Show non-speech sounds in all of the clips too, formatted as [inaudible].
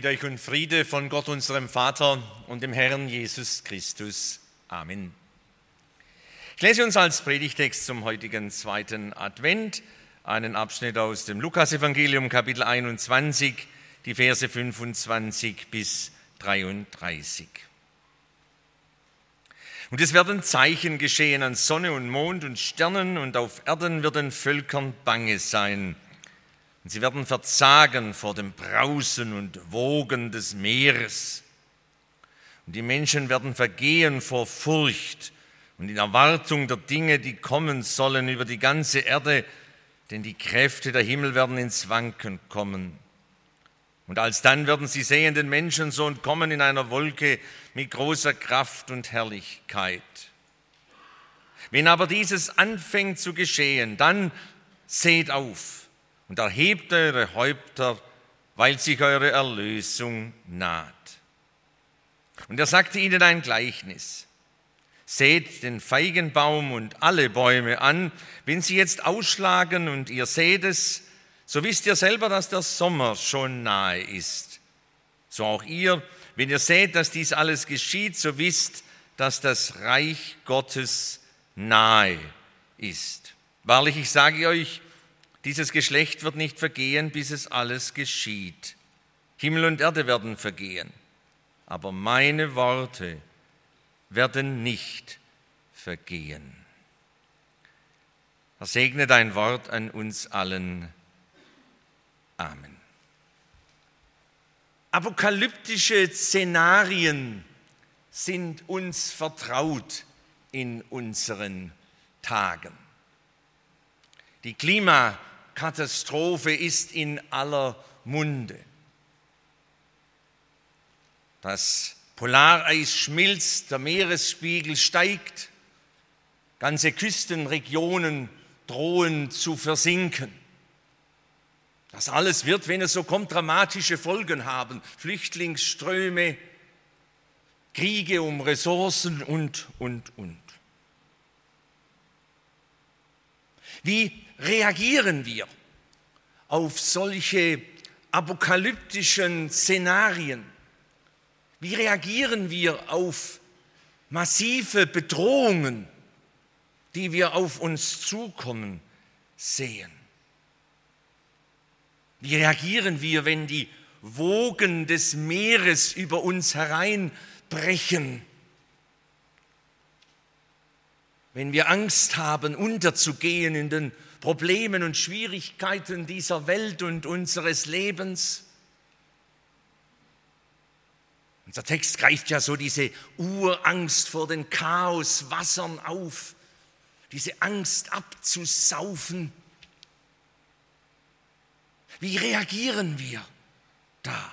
Mit euch und Friede von Gott, unserem Vater und dem Herrn Jesus Christus. Amen. Ich lese uns als Predigtext zum heutigen zweiten Advent einen Abschnitt aus dem Lukasevangelium, Kapitel 21, die Verse 25 bis 33. Und es werden Zeichen geschehen an Sonne und Mond und Sternen, und auf Erden wird den Völkern bange sein. Und sie werden verzagen vor dem Brausen und Wogen des Meeres. Und die Menschen werden vergehen vor Furcht und in Erwartung der Dinge, die kommen sollen über die ganze Erde, denn die Kräfte der Himmel werden ins Wanken kommen. Und alsdann werden sie sehen den Menschensohn kommen in einer Wolke mit großer Kraft und Herrlichkeit. Wenn aber dieses anfängt zu geschehen, dann seht auf und erhebt eure Häupter, weil sich eure Erlösung naht. Und er sagte ihnen ein Gleichnis. Seht den Feigenbaum und alle Bäume an. Wenn sie jetzt ausschlagen und ihr seht es, so wisst ihr selber, dass der Sommer schon nahe ist. So auch ihr, wenn ihr seht, dass dies alles geschieht, so wisst, dass das Reich Gottes nahe ist. Wahrlich, ich sage euch, dieses Geschlecht wird nicht vergehen, bis es alles geschieht. Himmel und Erde werden vergehen, aber meine Worte werden nicht vergehen. Er segne dein Wort an uns allen. Amen. Apokalyptische Szenarien sind uns vertraut in unseren Tagen. Die Klimakatastrophe ist in aller Munde. Das Polareis schmilzt, der Meeresspiegel steigt, ganze Küstenregionen drohen zu versinken. Das alles wird, wenn es so kommt, dramatische Folgen haben. Flüchtlingsströme, Kriege um Ressourcen und, und, und. Wie reagieren wir auf solche apokalyptischen Szenarien? Wie reagieren wir auf massive Bedrohungen, die wir auf uns zukommen sehen? Wie reagieren wir, wenn die Wogen des Meeres über uns hereinbrechen? Wenn wir Angst haben, unterzugehen in den Problemen und Schwierigkeiten dieser Welt und unseres Lebens? Unser Text greift ja so diese Urangst vor den Chaoswassern auf, diese Angst abzusaufen. Wie reagieren wir da?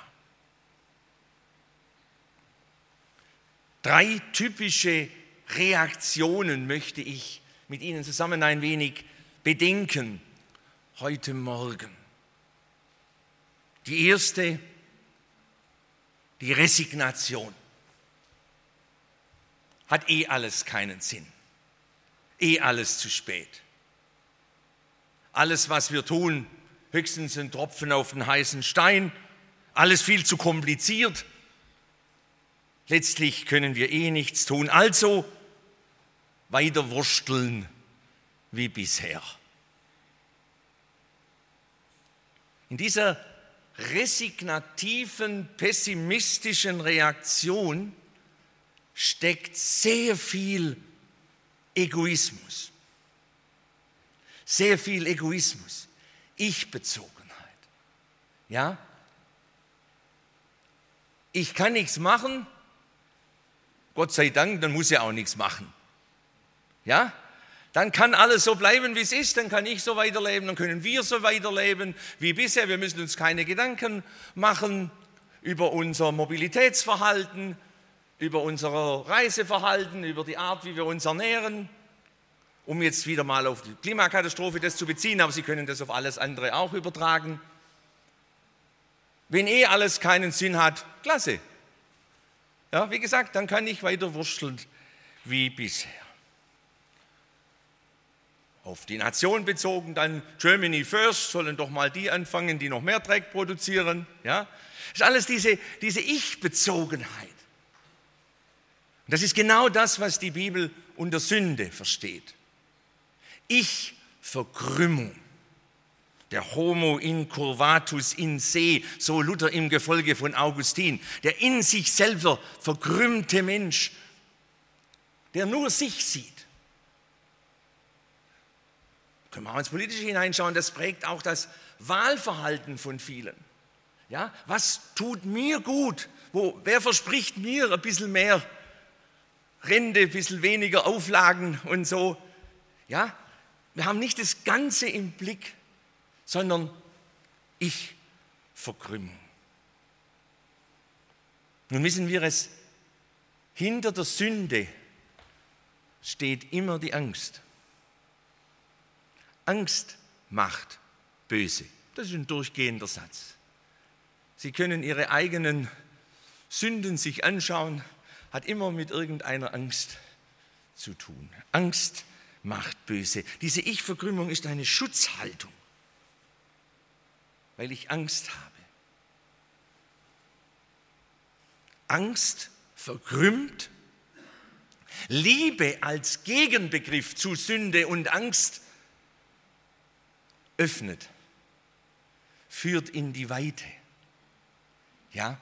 Drei typische Reaktionen möchte ich mit Ihnen zusammen ein wenig bedenken heute Morgen. Die erste, die Resignation. Hat eh alles keinen Sinn. Eh alles zu spät. Alles, was wir tun, höchstens ein Tropfen auf den heißen Stein, alles viel zu kompliziert. Letztlich können wir eh nichts tun. Also weiter wursteln wie bisher. In dieser resignativen, pessimistischen Reaktion steckt sehr viel Egoismus. Sehr viel Egoismus. Ich-Bezogenheit. Ja? Ich kann nichts machen, Gott sei Dank, dann muss er auch nichts machen. Ja? Dann kann alles so bleiben, wie es ist, dann kann ich so weiterleben, dann können wir so weiterleben wie bisher. Wir müssen uns keine Gedanken machen über unser Mobilitätsverhalten, über unser Reiseverhalten, über die Art, wie wir uns ernähren, um jetzt wieder mal auf die Klimakatastrophe das zu beziehen, aber Sie können das auf alles andere auch übertragen. Wenn eh alles keinen Sinn hat, klasse. Ja, wie gesagt, dann kann ich weiter wursteln wie bisher. Auf die Nation bezogen, dann Germany First, sollen doch mal die anfangen, die noch mehr Dreck produzieren. Ja? Das ist alles diese, diese Ich-Bezogenheit. Das ist genau das, was die Bibel unter Sünde versteht. Ich-Verkrümmung. Der Homo incurvatus in se, so Luther im Gefolge von Augustin. Der in sich selber verkrümmte Mensch, der nur sich sieht. Können wir auch ins Politische hineinschauen, das prägt auch das Wahlverhalten von vielen. Ja, was tut mir gut? Wo, wer verspricht mir ein bisschen mehr Rente, ein bisschen weniger Auflagen und so? Ja, wir haben nicht das Ganze im Blick, sondern ich verkrümmen. Nun wissen wir es, hinter der Sünde steht immer die Angst. Angst macht böse. Das ist ein durchgehender Satz. Sie können Ihre eigenen Sünden sich anschauen, hat immer mit irgendeiner Angst zu tun. Angst macht böse. Diese Ich-Verkrümmung ist eine Schutzhaltung, weil ich Angst habe. Angst verkrümmt. Liebe als Gegenbegriff zu Sünde und Angst öffnet, führt in die Weite. Ja?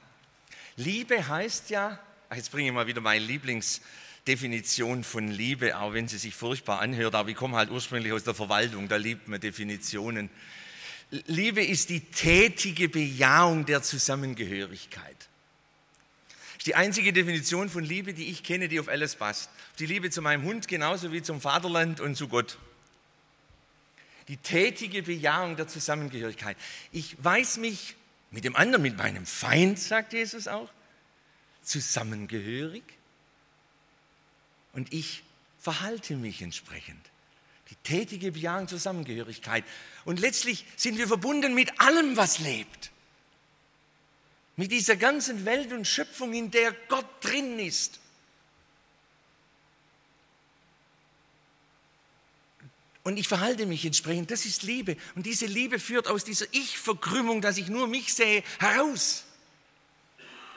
Liebe heißt ja, jetzt bringe ich mal wieder meine Lieblingsdefinition von Liebe, auch wenn sie sich furchtbar anhört, aber ich komme halt ursprünglich aus der Verwaltung, da liebt man Definitionen. Liebe ist die tätige Bejahung der Zusammengehörigkeit. Das ist die einzige Definition von Liebe, die ich kenne, die auf alles passt. Die Liebe zu meinem Hund genauso wie zum Vaterland und zu Gott die tätige Bejahung der Zusammengehörigkeit. Ich weiß mich mit dem anderen, mit meinem Feind, sagt Jesus auch, zusammengehörig und ich verhalte mich entsprechend. Die tätige Bejahung Zusammengehörigkeit. Und letztlich sind wir verbunden mit allem, was lebt. Mit dieser ganzen Welt und Schöpfung, in der Gott drin ist. Und ich verhalte mich entsprechend. Das ist Liebe. Und diese Liebe führt aus dieser Ich-Verkrümmung, dass ich nur mich sehe, heraus.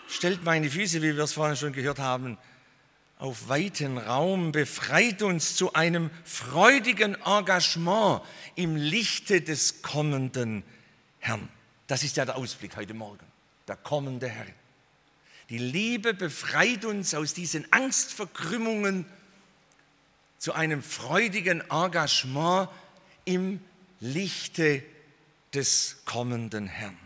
Stellt meine Füße, wie wir es vorhin schon gehört haben, auf weiten Raum, befreit uns zu einem freudigen Engagement im Lichte des kommenden Herrn. Das ist ja der Ausblick heute Morgen, der kommende Herr. Die Liebe befreit uns aus diesen Angstverkrümmungen zu einem freudigen Engagement im Lichte des kommenden Herrn.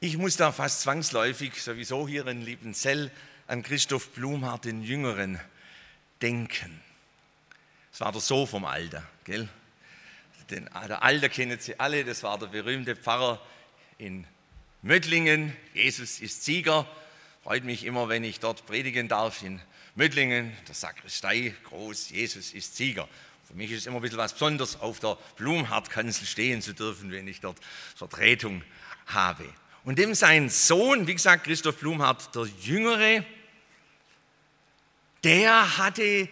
Ich muss da fast zwangsläufig, sowieso hier in Liebenzell, an Christoph Blumhardt, den Jüngeren, denken. Das war der Sohn vom Alter, gell? Den, der Alter kennen Sie alle, das war der berühmte Pfarrer in Mödlingen. Jesus ist Sieger. Freut mich immer, wenn ich dort predigen darf in Mödlingen, der Sakristei, groß, Jesus ist Sieger. Für mich ist es immer ein bisschen was Besonderes, auf der Blumhardt-Kanzel stehen zu dürfen, wenn ich dort Vertretung habe. Und dem sein Sohn, wie gesagt, Christoph Blumhardt, der Jüngere, der hatte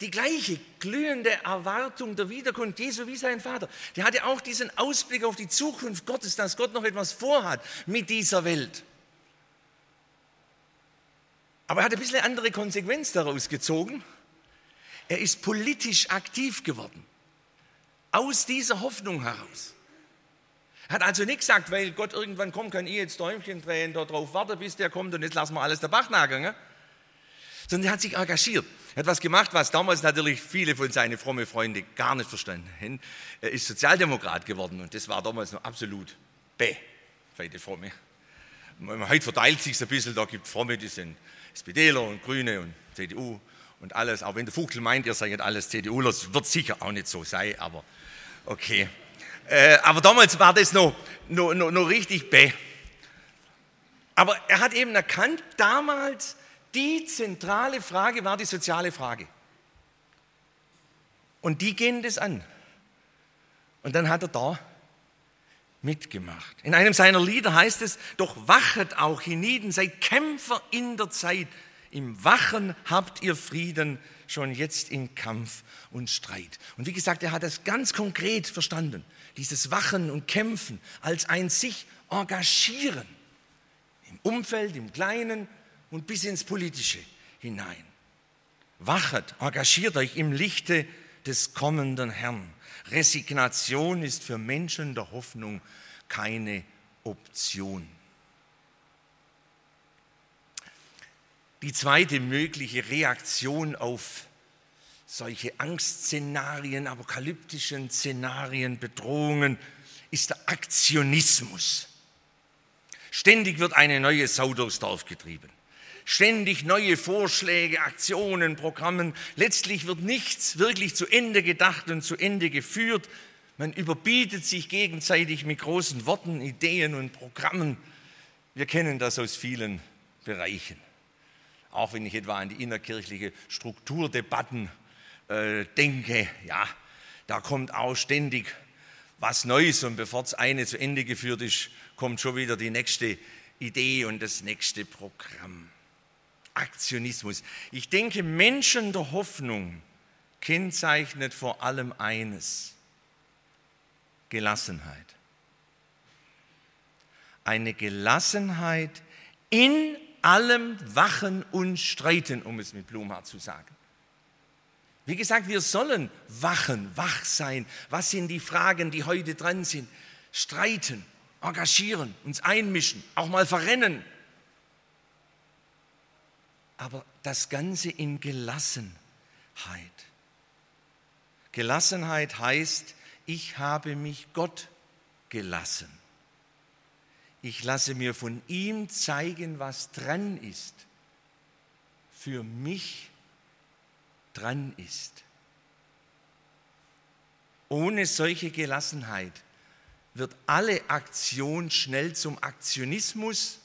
die gleiche glühende Erwartung der Wiederkunft Jesu wie sein Vater. Der hatte auch diesen Ausblick auf die Zukunft Gottes, dass Gott noch etwas vorhat mit dieser Welt. Aber er hat ein bisschen andere Konsequenz daraus gezogen. Er ist politisch aktiv geworden. Aus dieser Hoffnung heraus. Er hat also nicht gesagt, weil Gott irgendwann kommt, kann ich jetzt Däumchen drehen, darauf warten, bis der kommt und jetzt lassen wir alles der Bach nageln. Ne? Sondern er hat sich engagiert. Er hat was gemacht, was damals natürlich viele von seinen frommen Freunden gar nicht verstanden haben. Er ist Sozialdemokrat geworden und das war damals noch absolut bäh, für die Fromme. Heute verteilt sich ein bisschen, da gibt es Fromme, die sind SPDler und Grüne und CDU und alles. Auch wenn der Fuchtel meint, ihr seid alles CDUler, wird sicher auch nicht so sein, aber okay. Äh, aber damals war das noch, noch, noch, noch richtig bäh. Aber er hat eben erkannt, damals die zentrale Frage war die soziale Frage. Und die gehen das an. Und dann hat er da mitgemacht. In einem seiner Lieder heißt es, doch wachet auch hienieden, seid Kämpfer in der Zeit. Im Wachen habt ihr Frieden, schon jetzt in Kampf und Streit. Und wie gesagt, er hat das ganz konkret verstanden. Dieses Wachen und Kämpfen als ein sich engagieren. Im Umfeld, im Kleinen und bis ins Politische hinein. Wachet, engagiert euch im Lichte des kommenden Herrn. Resignation ist für Menschen der Hoffnung keine Option. Die zweite mögliche Reaktion auf solche Angstszenarien, apokalyptischen Szenarien, Bedrohungen ist der Aktionismus. Ständig wird eine neue Sau durchs Dorf getrieben. Ständig neue Vorschläge, Aktionen, Programmen. Letztlich wird nichts wirklich zu Ende gedacht und zu Ende geführt. Man überbietet sich gegenseitig mit großen Worten, Ideen und Programmen. Wir kennen das aus vielen Bereichen. Auch wenn ich etwa an die innerkirchliche Strukturdebatten äh, denke, ja, da kommt auch ständig was Neues und bevor das eine zu Ende geführt ist, kommt schon wieder die nächste Idee und das nächste Programm. Aktionismus. Ich denke, Menschen der Hoffnung kennzeichnet vor allem eines, Gelassenheit. Eine Gelassenheit in allem Wachen und Streiten, um es mit Blumhardt zu sagen. Wie gesagt, wir sollen wachen, wach sein. Was sind die Fragen, die heute dran sind? Streiten, engagieren, uns einmischen, auch mal verrennen. Aber das Ganze in Gelassenheit. Gelassenheit heißt, ich habe mich Gott gelassen. Ich lasse mir von ihm zeigen, was dran ist. Für mich dran ist. Ohne solche Gelassenheit wird alle Aktion schnell zum Aktionismus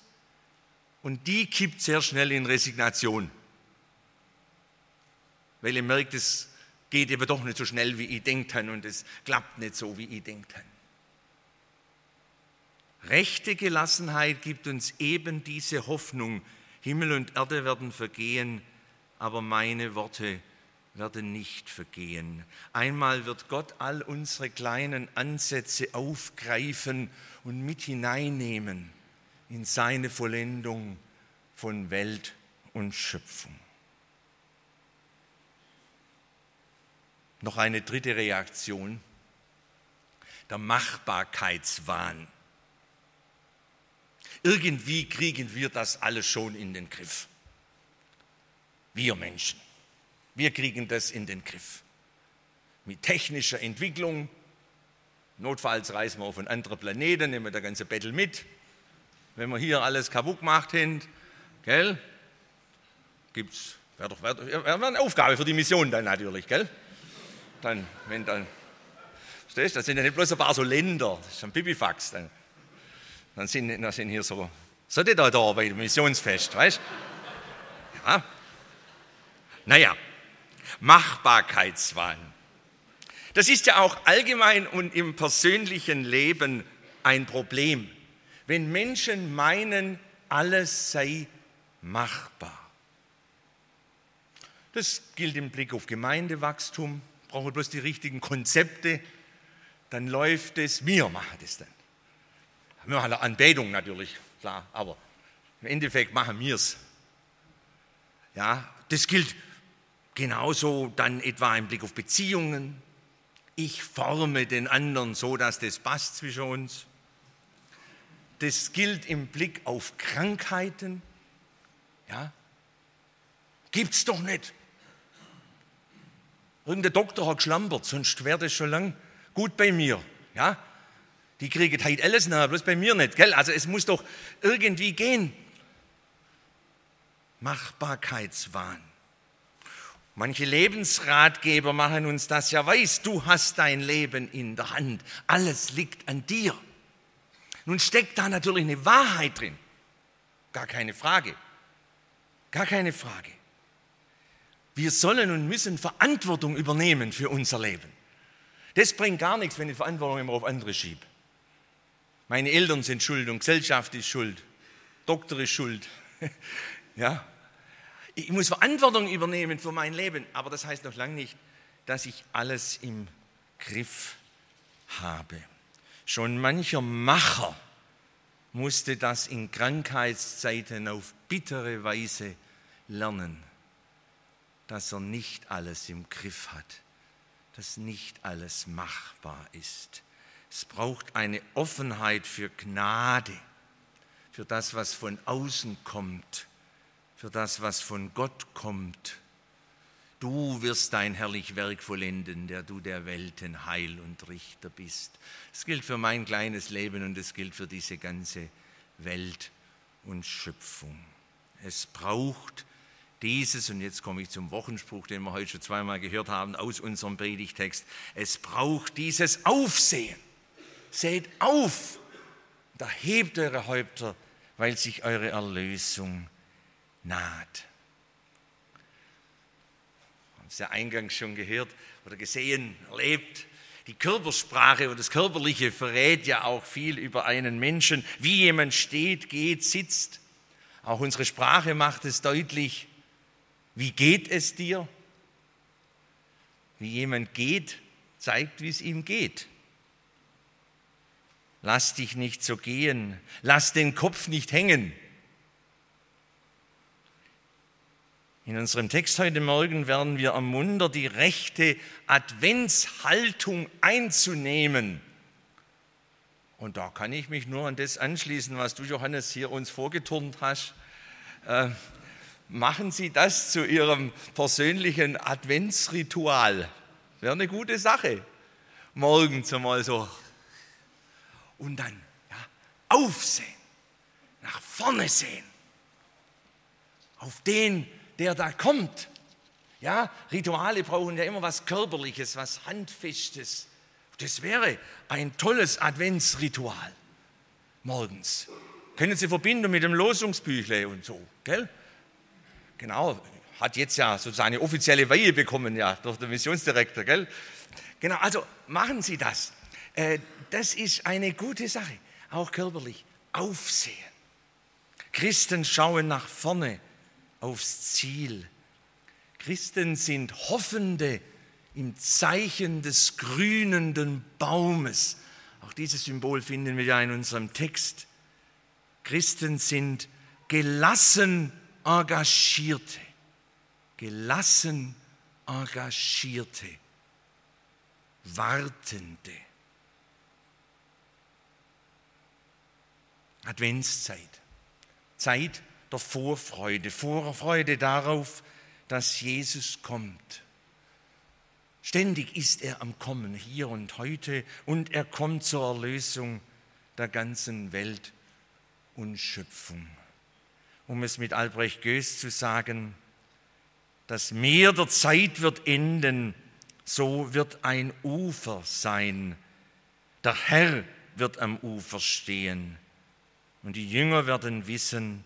und die kippt sehr schnell in Resignation. Weil ihr merkt, es geht aber doch nicht so schnell, wie ich denkt und es klappt nicht so, wie ich denkt Rechte Gelassenheit gibt uns eben diese Hoffnung, Himmel und Erde werden vergehen, aber meine Worte werden nicht vergehen. Einmal wird Gott all unsere kleinen Ansätze aufgreifen und mit hineinnehmen in seine Vollendung von Welt und Schöpfung. Noch eine dritte Reaktion, der Machbarkeitswahn. Irgendwie kriegen wir das alles schon in den Griff. Wir Menschen. Wir kriegen das in den Griff. Mit technischer Entwicklung. Notfalls reisen wir auf einen anderen Planeten, nehmen wir der ganze Bettel mit. Wenn wir hier alles kaputt gemacht haben, gell, gibt's, wäre doch wär, wär eine Aufgabe für die Mission dann natürlich, gell? Dann, wenn dann, verstehst du, das sind ja nicht bloß ein paar so Länder, das ist ein Pipifax. Dann, dann, sind, dann sind hier so, so die da da bei dem Missionsfest, weißt du? Ja. Naja, Machbarkeitswahn. Das ist ja auch allgemein und im persönlichen Leben ein Problem, wenn Menschen meinen, alles sei machbar. Das gilt im Blick auf Gemeindewachstum, brauchen wir bloß die richtigen Konzepte, dann läuft es, wir machen das dann. Wir machen eine Anbetung natürlich, klar, aber im Endeffekt machen wir es. Ja, das gilt genauso dann etwa im Blick auf Beziehungen. Ich forme den anderen so, dass das passt zwischen uns. Das gilt im Blick auf Krankheiten. Ja, gibt's doch nicht. Irgendein Doktor hat geschlampert, sonst wäre das schon lang gut bei mir. Ja? Die kriegen halt alles nach, bloß bei mir nicht. Gell? Also es muss doch irgendwie gehen. Machbarkeitswahn. Manche Lebensratgeber machen uns das ja weiß. Du hast dein Leben in der Hand. Alles liegt an dir. Nun steckt da natürlich eine Wahrheit drin. Gar keine Frage. Gar keine Frage. Wir sollen und müssen Verantwortung übernehmen für unser Leben. Das bringt gar nichts, wenn ich Verantwortung immer auf andere schiebe. Meine Eltern sind schuld und Gesellschaft ist schuld. Doktor ist schuld. [laughs] ja. Ich muss Verantwortung übernehmen für mein Leben, aber das heißt noch lange nicht, dass ich alles im Griff habe. Schon mancher Macher musste das in Krankheitszeiten auf bittere Weise lernen dass er nicht alles im Griff hat, dass nicht alles machbar ist. Es braucht eine Offenheit für Gnade, für das, was von außen kommt, für das, was von Gott kommt. Du wirst dein herrlich Werk vollenden, der du der Welten Heil und Richter bist. Es gilt für mein kleines Leben und es gilt für diese ganze Welt und Schöpfung. Es braucht dieses, und jetzt komme ich zum Wochenspruch, den wir heute schon zweimal gehört haben aus unserem Predigtext, es braucht dieses Aufsehen. Seht auf, da hebt eure Häupter, weil sich eure Erlösung naht. Haben Sie ja eingangs schon gehört oder gesehen, erlebt. Die Körpersprache und das Körperliche verrät ja auch viel über einen Menschen, wie jemand steht, geht, sitzt. Auch unsere Sprache macht es deutlich. Wie geht es dir? Wie jemand geht, zeigt, wie es ihm geht. Lass dich nicht so gehen, lass den Kopf nicht hängen. In unserem Text heute Morgen werden wir ermuntert, die rechte Adventshaltung einzunehmen. Und da kann ich mich nur an das anschließen, was du, Johannes, hier uns vorgeturnt hast. Äh, machen Sie das zu Ihrem persönlichen Adventsritual. Wäre eine gute Sache. Morgens einmal so. Und dann ja, aufsehen, nach vorne sehen. Auf den, der da kommt. Ja, Rituale brauchen ja immer was Körperliches, was Handfestes. Das wäre ein tolles Adventsritual. Morgens. Können Sie verbinden mit dem Losungsbüchle und so, gell? Genau, hat jetzt ja sozusagen eine offizielle Weihe bekommen, ja, durch den Missionsdirektor, gell? Genau, also machen Sie das. Äh, das ist eine gute Sache, auch körperlich. Aufsehen. Christen schauen nach vorne aufs Ziel. Christen sind Hoffende im Zeichen des grünenden Baumes. Auch dieses Symbol finden wir ja in unserem Text. Christen sind gelassen engagierte, gelassen engagierte, wartende. Adventszeit, Zeit der Vorfreude, Vorfreude darauf, dass Jesus kommt. Ständig ist er am Kommen, hier und heute, und er kommt zur Erlösung der ganzen Welt und Schöpfung um es mit Albrecht Goes zu sagen, das Meer der Zeit wird enden, so wird ein Ufer sein. Der Herr wird am Ufer stehen und die Jünger werden wissen,